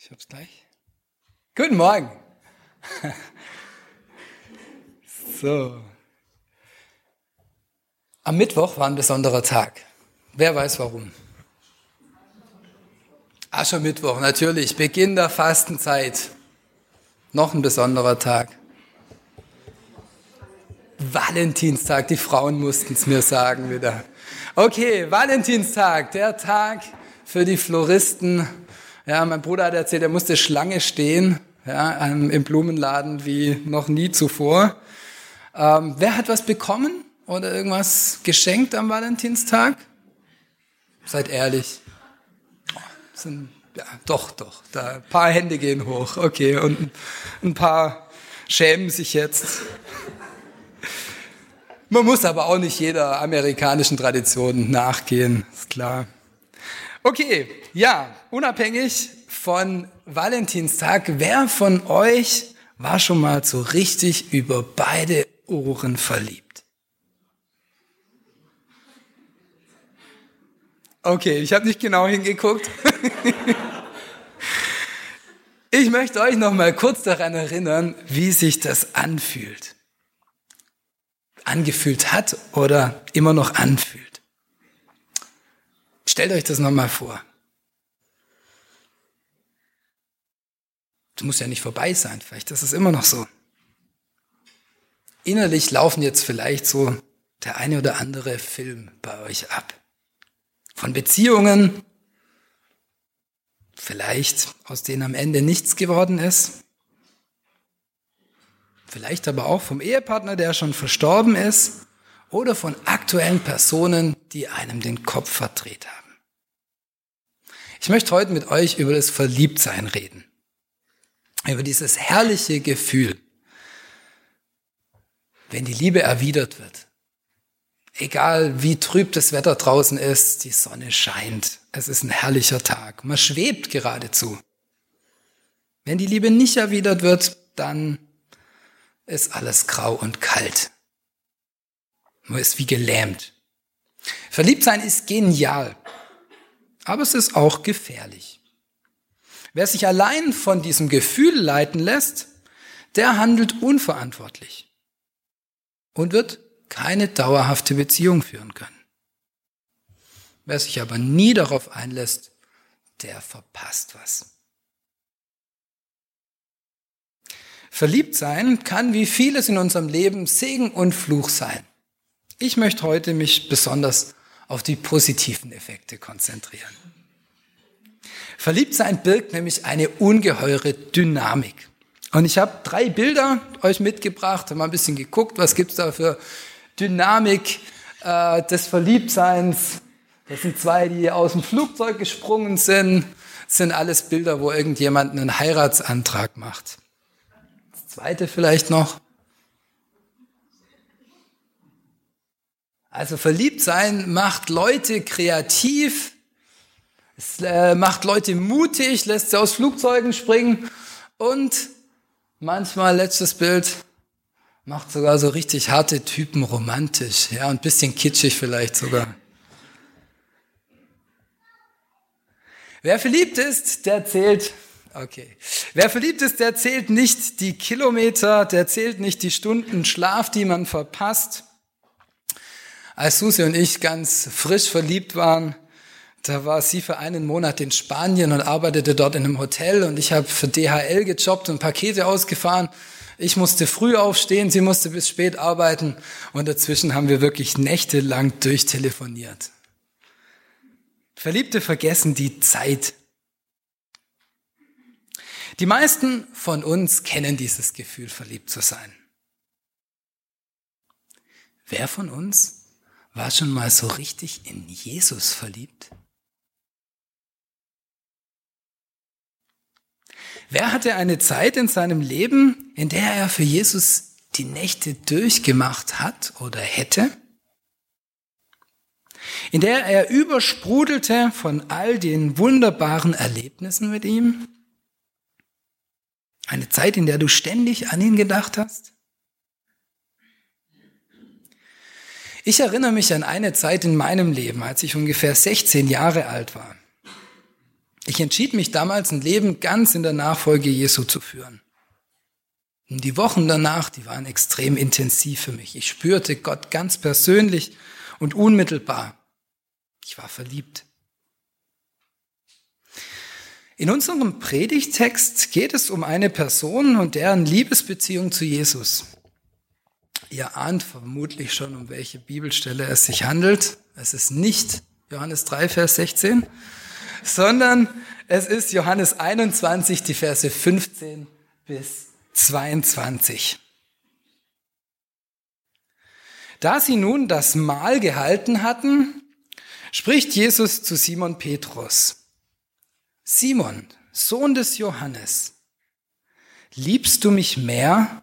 Ich hab's gleich. Guten Morgen. So. Am Mittwoch war ein besonderer Tag. Wer weiß warum? Aschermittwoch, natürlich, Beginn der Fastenzeit. Noch ein besonderer Tag. Valentinstag, die Frauen mussten es mir sagen wieder. Okay, Valentinstag, der Tag für die Floristen. Ja, mein Bruder hat erzählt, er musste Schlange stehen, ja, im Blumenladen wie noch nie zuvor. Ähm, wer hat was bekommen oder irgendwas geschenkt am Valentinstag? Seid ehrlich. Oh, sind, ja, doch, doch. Da, ein paar Hände gehen hoch. Okay, und ein paar schämen sich jetzt. Man muss aber auch nicht jeder amerikanischen Tradition nachgehen, ist klar. Okay, ja, unabhängig von Valentinstag, wer von euch war schon mal so richtig über beide Ohren verliebt? Okay, ich habe nicht genau hingeguckt. ich möchte euch noch mal kurz daran erinnern, wie sich das anfühlt angefühlt hat oder immer noch anfühlt. Stellt euch das nochmal vor. Es muss ja nicht vorbei sein, vielleicht ist es immer noch so. Innerlich laufen jetzt vielleicht so der eine oder andere Film bei euch ab. Von Beziehungen, vielleicht aus denen am Ende nichts geworden ist, vielleicht aber auch vom Ehepartner, der schon verstorben ist, oder von aktuellen Personen, die einem den Kopf verdreht haben. Ich möchte heute mit euch über das Verliebtsein reden. Über dieses herrliche Gefühl, wenn die Liebe erwidert wird. Egal wie trüb das Wetter draußen ist, die Sonne scheint. Es ist ein herrlicher Tag. Man schwebt geradezu. Wenn die Liebe nicht erwidert wird, dann ist alles grau und kalt. Man ist wie gelähmt. Verliebtsein ist genial, aber es ist auch gefährlich. Wer sich allein von diesem Gefühl leiten lässt, der handelt unverantwortlich und wird keine dauerhafte Beziehung führen können. Wer sich aber nie darauf einlässt, der verpasst was. Verliebt sein kann wie vieles in unserem Leben Segen und Fluch sein. Ich möchte heute mich besonders auf die positiven Effekte konzentrieren. Verliebt sein birgt nämlich eine ungeheure Dynamik. Und ich habe drei Bilder euch mitgebracht, mal ein bisschen geguckt, was gibt's da für Dynamik äh, des Verliebtseins. Das sind zwei, die aus dem Flugzeug gesprungen sind. Das sind alles Bilder, wo irgendjemand einen Heiratsantrag macht zweite vielleicht noch. Also verliebt sein macht Leute kreativ, es äh, macht Leute mutig, lässt sie aus Flugzeugen springen und manchmal, letztes Bild, macht sogar so richtig harte Typen romantisch, ja, und ein bisschen kitschig vielleicht sogar. Wer verliebt ist, der zählt Okay. Wer verliebt ist, der zählt nicht die Kilometer, der zählt nicht die Stunden Schlaf, die man verpasst. Als Susi und ich ganz frisch verliebt waren, da war sie für einen Monat in Spanien und arbeitete dort in einem Hotel und ich habe für DHL gejobbt und Pakete ausgefahren. Ich musste früh aufstehen, sie musste bis spät arbeiten und dazwischen haben wir wirklich nächtelang durchtelefoniert. Verliebte vergessen die Zeit die meisten von uns kennen dieses Gefühl, verliebt zu sein. Wer von uns war schon mal so richtig in Jesus verliebt? Wer hatte eine Zeit in seinem Leben, in der er für Jesus die Nächte durchgemacht hat oder hätte? In der er übersprudelte von all den wunderbaren Erlebnissen mit ihm? Eine Zeit, in der du ständig an ihn gedacht hast? Ich erinnere mich an eine Zeit in meinem Leben, als ich ungefähr 16 Jahre alt war. Ich entschied mich damals, ein Leben ganz in der Nachfolge Jesu zu führen. Und die Wochen danach, die waren extrem intensiv für mich. Ich spürte Gott ganz persönlich und unmittelbar. Ich war verliebt. In unserem Predigtext geht es um eine Person und deren Liebesbeziehung zu Jesus. Ihr ahnt vermutlich schon, um welche Bibelstelle es sich handelt. Es ist nicht Johannes 3, Vers 16, sondern es ist Johannes 21, die Verse 15 bis 22. Da sie nun das Mahl gehalten hatten, spricht Jesus zu Simon Petrus. Simon, Sohn des Johannes, liebst du mich mehr,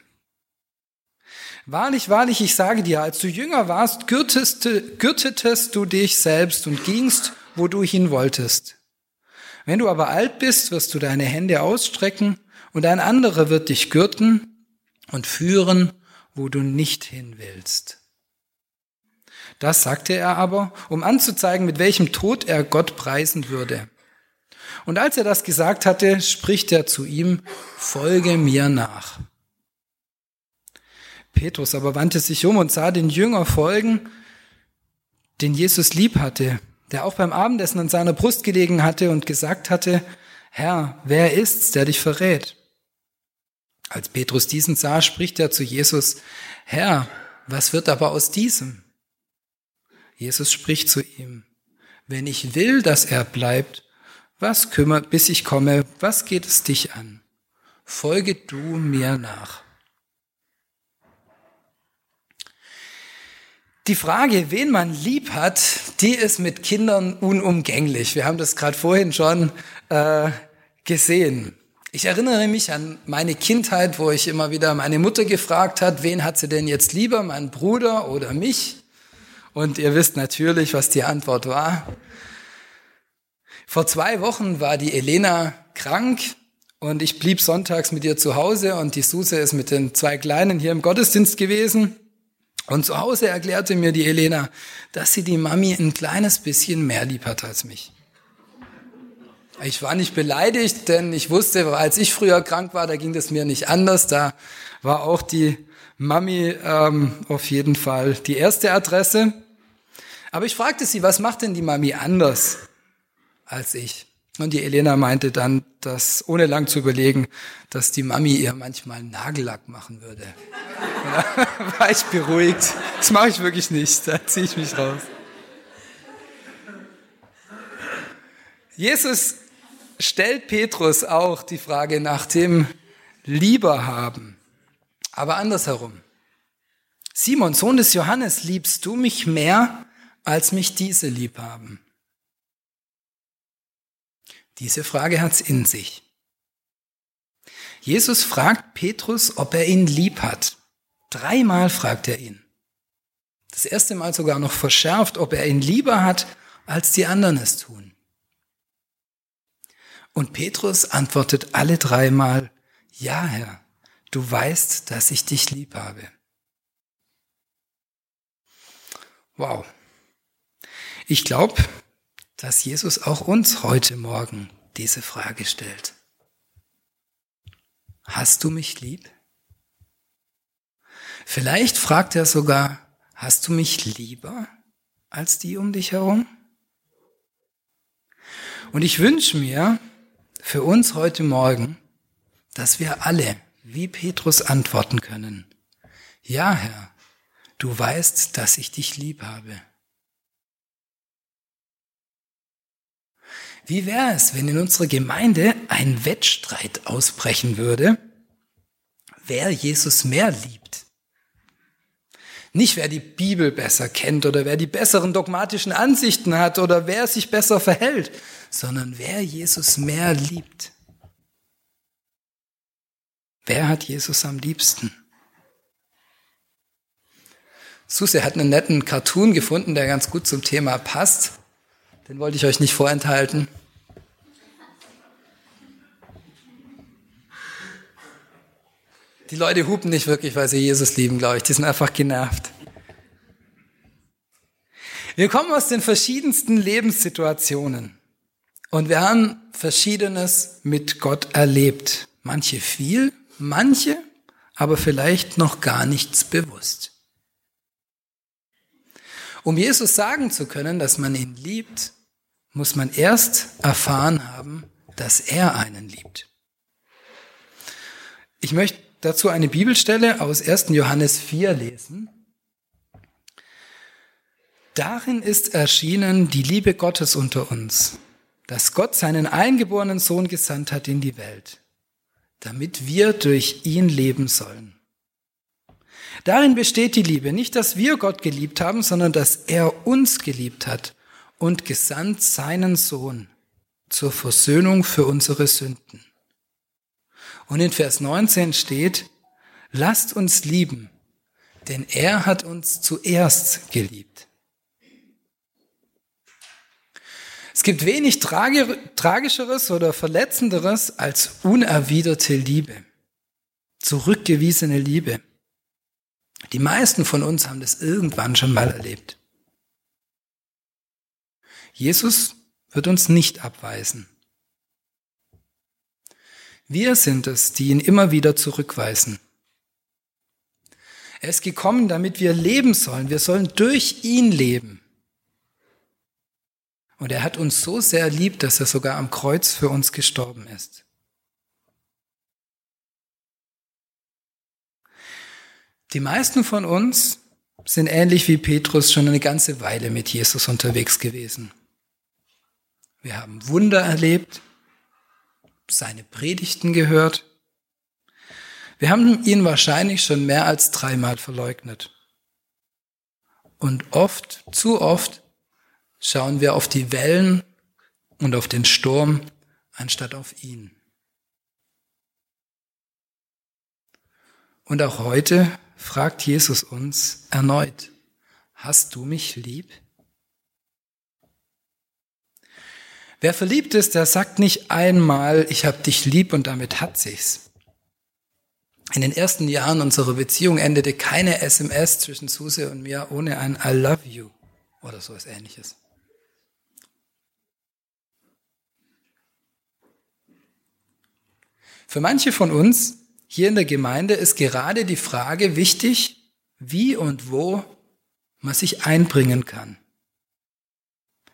Wahrlich, wahrlich, ich sage dir, als du jünger warst, gürtetest du dich selbst und gingst, wo du hin wolltest. Wenn du aber alt bist, wirst du deine Hände ausstrecken und ein anderer wird dich gürten und führen, wo du nicht hin willst. Das sagte er aber, um anzuzeigen, mit welchem Tod er Gott preisen würde. Und als er das gesagt hatte, spricht er zu ihm, folge mir nach. Petrus aber wandte sich um und sah den Jünger folgen, den Jesus lieb hatte der auch beim Abendessen an seiner Brust gelegen hatte und gesagt hatte, Herr, wer ist's, der dich verrät? Als Petrus diesen sah, spricht er zu Jesus, Herr, was wird aber aus diesem? Jesus spricht zu ihm, wenn ich will, dass er bleibt, was kümmert, bis ich komme, was geht es dich an? Folge du mir nach. Die Frage, wen man lieb hat, die ist mit Kindern unumgänglich. Wir haben das gerade vorhin schon äh, gesehen. Ich erinnere mich an meine Kindheit, wo ich immer wieder meine Mutter gefragt hat, wen hat sie denn jetzt lieber, meinen Bruder oder mich? Und ihr wisst natürlich, was die Antwort war. Vor zwei Wochen war die Elena krank und ich blieb sonntags mit ihr zu Hause und die Suse ist mit den zwei Kleinen hier im Gottesdienst gewesen. Und zu Hause erklärte mir die Elena, dass sie die Mami ein kleines bisschen mehr lieb hat als mich. Ich war nicht beleidigt, denn ich wusste, als ich früher krank war, da ging es mir nicht anders. Da war auch die Mami ähm, auf jeden Fall die erste Adresse. Aber ich fragte sie, was macht denn die Mami anders als ich? Und die Elena meinte dann, dass, ohne lang zu überlegen, dass die Mami ihr manchmal Nagellack machen würde. Ja, war ich beruhigt. Das mache ich wirklich nicht, da ziehe ich mich raus. Jesus stellt Petrus auch die Frage nach dem Lieberhaben, aber andersherum. Simon, Sohn des Johannes, liebst du mich mehr, als mich diese lieb haben? Diese Frage hat's in sich. Jesus fragt Petrus, ob er ihn lieb hat. Dreimal fragt er ihn. Das erste Mal sogar noch verschärft, ob er ihn lieber hat, als die anderen es tun. Und Petrus antwortet alle dreimal, ja Herr, du weißt, dass ich dich lieb habe. Wow. Ich glaube, dass Jesus auch uns heute Morgen diese Frage stellt. Hast du mich lieb? Vielleicht fragt er sogar, hast du mich lieber als die um dich herum? Und ich wünsche mir für uns heute Morgen, dass wir alle wie Petrus antworten können. Ja, Herr, du weißt, dass ich dich lieb habe. Wie wäre es, wenn in unserer Gemeinde ein Wettstreit ausbrechen würde, wer Jesus mehr liebt? Nicht wer die Bibel besser kennt oder wer die besseren dogmatischen Ansichten hat oder wer sich besser verhält, sondern wer Jesus mehr liebt. Wer hat Jesus am liebsten? Susi hat einen netten Cartoon gefunden, der ganz gut zum Thema passt. Den wollte ich euch nicht vorenthalten. Die Leute hupen nicht wirklich, weil sie Jesus lieben, glaube ich. Die sind einfach genervt. Wir kommen aus den verschiedensten Lebenssituationen und wir haben Verschiedenes mit Gott erlebt. Manche viel, manche aber vielleicht noch gar nichts bewusst. Um Jesus sagen zu können, dass man ihn liebt, muss man erst erfahren haben, dass er einen liebt. Ich möchte dazu eine Bibelstelle aus 1. Johannes 4 lesen. Darin ist erschienen die Liebe Gottes unter uns, dass Gott seinen eingeborenen Sohn gesandt hat in die Welt, damit wir durch ihn leben sollen. Darin besteht die Liebe, nicht dass wir Gott geliebt haben, sondern dass er uns geliebt hat und gesandt seinen Sohn zur Versöhnung für unsere Sünden. Und in Vers 19 steht, lasst uns lieben, denn er hat uns zuerst geliebt. Es gibt wenig tragischeres oder verletzenderes als unerwiderte Liebe, zurückgewiesene Liebe. Die meisten von uns haben das irgendwann schon mal erlebt. Jesus wird uns nicht abweisen. Wir sind es, die ihn immer wieder zurückweisen. Er ist gekommen, damit wir leben sollen. Wir sollen durch ihn leben. Und er hat uns so sehr lieb, dass er sogar am Kreuz für uns gestorben ist. Die meisten von uns sind ähnlich wie Petrus schon eine ganze Weile mit Jesus unterwegs gewesen. Wir haben Wunder erlebt, seine Predigten gehört. Wir haben ihn wahrscheinlich schon mehr als dreimal verleugnet. Und oft, zu oft, schauen wir auf die Wellen und auf den Sturm anstatt auf ihn. Und auch heute fragt Jesus uns erneut, hast du mich lieb? Wer verliebt ist, der sagt nicht einmal, ich hab dich lieb und damit hat sich's. In den ersten Jahren unserer Beziehung endete keine SMS zwischen Suse und mir ohne ein I love you oder so etwas ähnliches. Für manche von uns hier in der Gemeinde ist gerade die Frage wichtig, wie und wo man sich einbringen kann.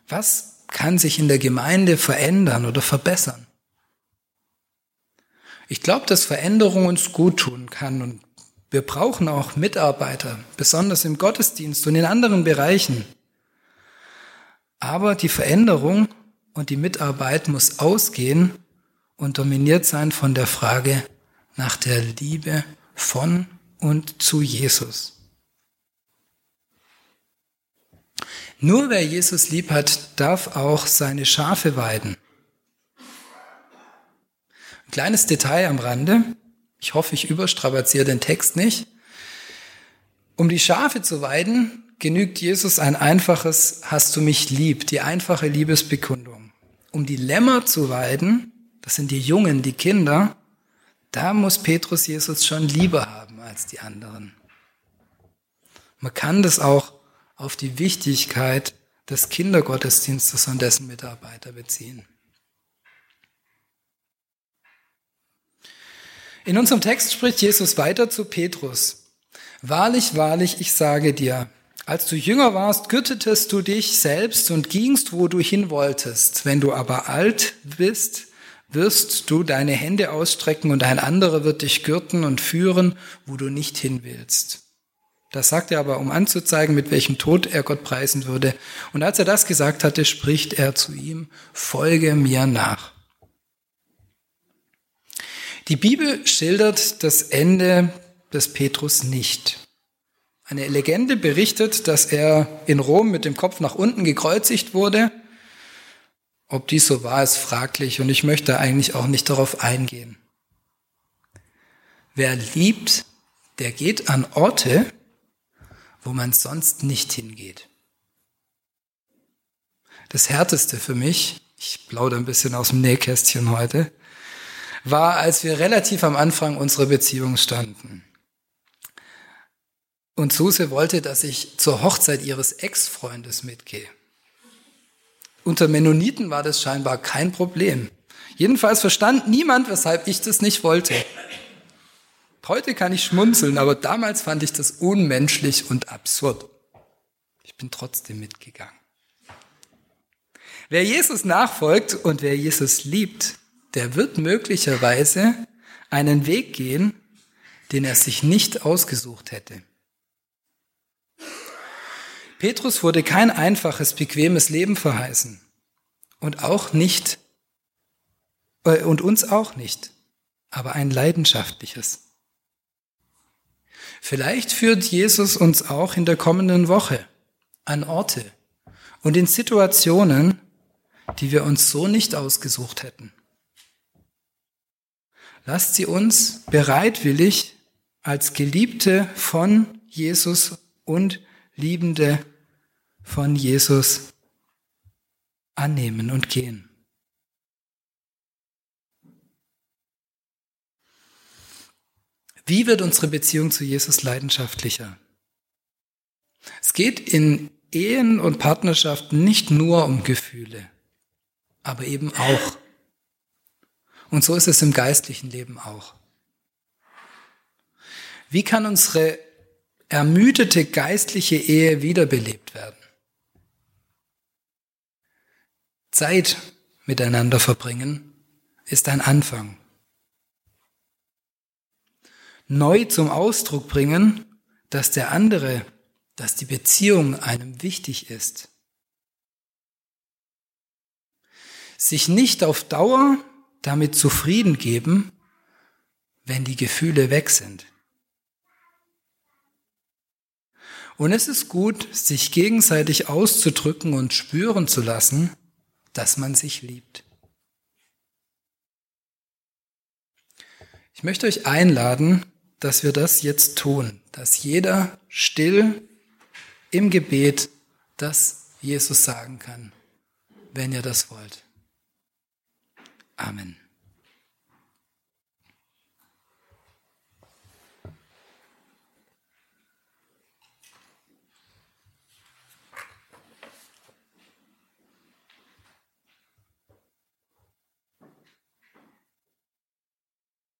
Was kann sich in der Gemeinde verändern oder verbessern. Ich glaube, dass Veränderung uns gut tun kann und wir brauchen auch Mitarbeiter, besonders im Gottesdienst und in anderen Bereichen. Aber die Veränderung und die Mitarbeit muss ausgehen und dominiert sein von der Frage nach der Liebe von und zu Jesus. Nur wer Jesus lieb hat, darf auch seine Schafe weiden. Ein kleines Detail am Rande. Ich hoffe, ich überstrapaziere den Text nicht. Um die Schafe zu weiden, genügt Jesus ein einfaches Hast du mich lieb, die einfache Liebesbekundung. Um die Lämmer zu weiden, das sind die Jungen, die Kinder, da muss Petrus Jesus schon lieber haben als die anderen. Man kann das auch auf die Wichtigkeit des Kindergottesdienstes und dessen Mitarbeiter beziehen. In unserem Text spricht Jesus weiter zu Petrus. Wahrlich, wahrlich, ich sage dir, als du jünger warst, gürtetest du dich selbst und gingst, wo du hin wolltest. Wenn du aber alt bist, wirst du deine Hände ausstrecken und ein anderer wird dich gürten und führen, wo du nicht hin willst. Das sagt er aber, um anzuzeigen, mit welchem Tod er Gott preisen würde. Und als er das gesagt hatte, spricht er zu ihm, folge mir nach. Die Bibel schildert das Ende des Petrus nicht. Eine Legende berichtet, dass er in Rom mit dem Kopf nach unten gekreuzigt wurde. Ob dies so war, ist fraglich und ich möchte eigentlich auch nicht darauf eingehen. Wer liebt, der geht an Orte, wo man sonst nicht hingeht. Das Härteste für mich, ich plaudere ein bisschen aus dem Nähkästchen heute, war, als wir relativ am Anfang unserer Beziehung standen. Und Suse wollte, dass ich zur Hochzeit ihres Ex-Freundes mitgehe. Unter Mennoniten war das scheinbar kein Problem. Jedenfalls verstand niemand, weshalb ich das nicht wollte. Heute kann ich schmunzeln, aber damals fand ich das unmenschlich und absurd. Ich bin trotzdem mitgegangen. Wer Jesus nachfolgt und wer Jesus liebt, der wird möglicherweise einen Weg gehen, den er sich nicht ausgesucht hätte. Petrus wurde kein einfaches, bequemes Leben verheißen und auch nicht äh, und uns auch nicht, aber ein leidenschaftliches. Vielleicht führt Jesus uns auch in der kommenden Woche an Orte und in Situationen, die wir uns so nicht ausgesucht hätten. Lasst sie uns bereitwillig als Geliebte von Jesus und Liebende von Jesus annehmen und gehen. Wie wird unsere Beziehung zu Jesus leidenschaftlicher? Es geht in Ehen und Partnerschaften nicht nur um Gefühle, aber eben auch. Und so ist es im geistlichen Leben auch. Wie kann unsere ermüdete geistliche Ehe wiederbelebt werden? Zeit miteinander verbringen ist ein Anfang. Neu zum Ausdruck bringen, dass der andere, dass die Beziehung einem wichtig ist. Sich nicht auf Dauer damit zufrieden geben, wenn die Gefühle weg sind. Und es ist gut, sich gegenseitig auszudrücken und spüren zu lassen, dass man sich liebt. Ich möchte euch einladen, dass wir das jetzt tun, dass jeder still im Gebet das Jesus sagen kann, wenn ihr das wollt. Amen.